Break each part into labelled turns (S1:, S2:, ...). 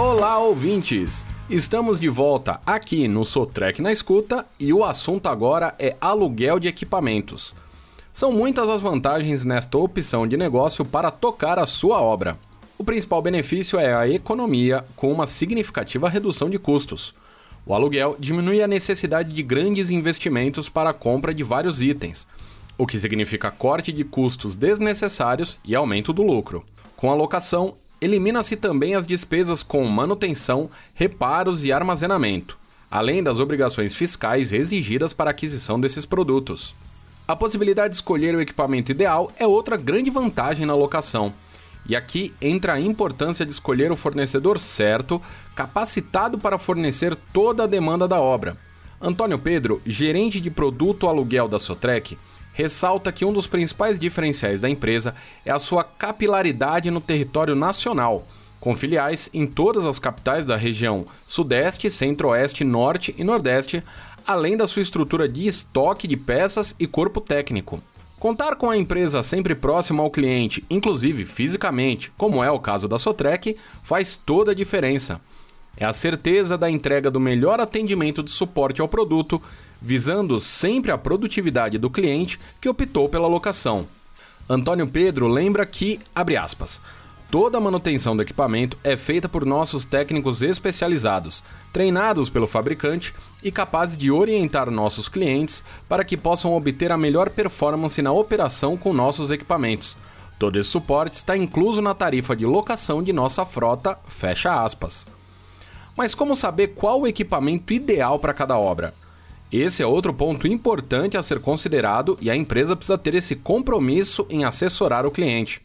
S1: Olá, ouvintes! Estamos de volta aqui no Sotrec na Escuta e o assunto agora é aluguel de equipamentos. São muitas as vantagens nesta opção de negócio para tocar a sua obra. O principal benefício é a economia, com uma significativa redução de custos. O aluguel diminui a necessidade de grandes investimentos para a compra de vários itens, o que significa corte de custos desnecessários e aumento do lucro. Com a locação, elimina-se também as despesas com manutenção, reparos e armazenamento, além das obrigações fiscais exigidas para a aquisição desses produtos. A possibilidade de escolher o equipamento ideal é outra grande vantagem na locação. E aqui entra a importância de escolher o fornecedor certo, capacitado para fornecer toda a demanda da obra. Antônio Pedro, gerente de produto aluguel da Sotrec, ressalta que um dos principais diferenciais da empresa é a sua capilaridade no território nacional, com filiais em todas as capitais da região Sudeste, Centro-Oeste, Norte e Nordeste, além da sua estrutura de estoque de peças e corpo técnico. Contar com a empresa sempre próxima ao cliente, inclusive fisicamente, como é o caso da Sotrec, faz toda a diferença. É a certeza da entrega do melhor atendimento de suporte ao produto, visando sempre a produtividade do cliente que optou pela locação. Antônio Pedro lembra que, abre aspas, Toda a manutenção do equipamento é feita por nossos técnicos especializados, treinados pelo fabricante e capazes de orientar nossos clientes para que possam obter a melhor performance na operação com nossos equipamentos. Todo esse suporte está incluso na tarifa de locação de nossa frota, fecha aspas. Mas como saber qual o equipamento ideal para cada obra? Esse é outro ponto importante a ser considerado e a empresa precisa ter esse compromisso em assessorar o cliente.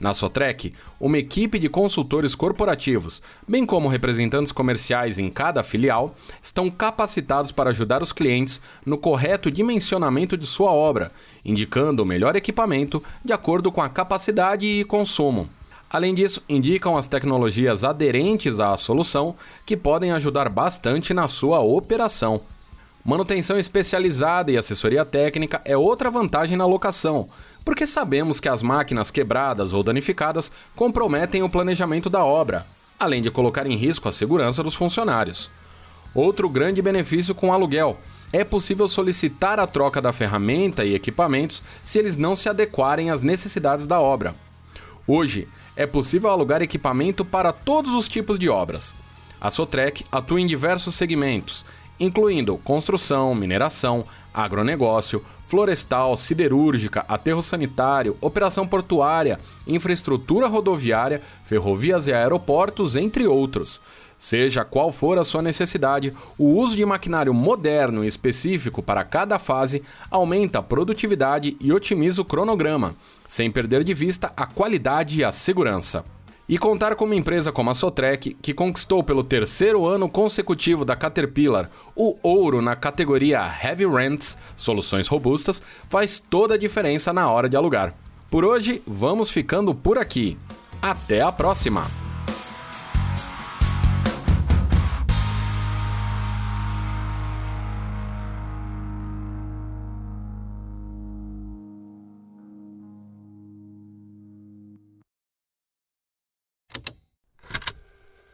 S1: Na Sotrec, uma equipe de consultores corporativos, bem como representantes comerciais em cada filial, estão capacitados para ajudar os clientes no correto dimensionamento de sua obra, indicando o melhor equipamento de acordo com a capacidade e consumo. Além disso, indicam as tecnologias aderentes à solução que podem ajudar bastante na sua operação. Manutenção especializada e assessoria técnica é outra vantagem na locação, porque sabemos que as máquinas quebradas ou danificadas comprometem o planejamento da obra, além de colocar em risco a segurança dos funcionários. Outro grande benefício com o aluguel é possível solicitar a troca da ferramenta e equipamentos se eles não se adequarem às necessidades da obra. Hoje, é possível alugar equipamento para todos os tipos de obras. A Sotrec atua em diversos segmentos, incluindo construção, mineração, agronegócio, florestal, siderúrgica, aterro sanitário, operação portuária, infraestrutura rodoviária, ferrovias e aeroportos, entre outros. Seja qual for a sua necessidade, o uso de maquinário moderno e específico para cada fase aumenta a produtividade e otimiza o cronograma, sem perder de vista a qualidade e a segurança. E contar com uma empresa como a Sotrec, que conquistou pelo terceiro ano consecutivo da Caterpillar o ouro na categoria Heavy Rents, soluções robustas, faz toda a diferença na hora de alugar. Por hoje, vamos ficando por aqui. Até a próxima!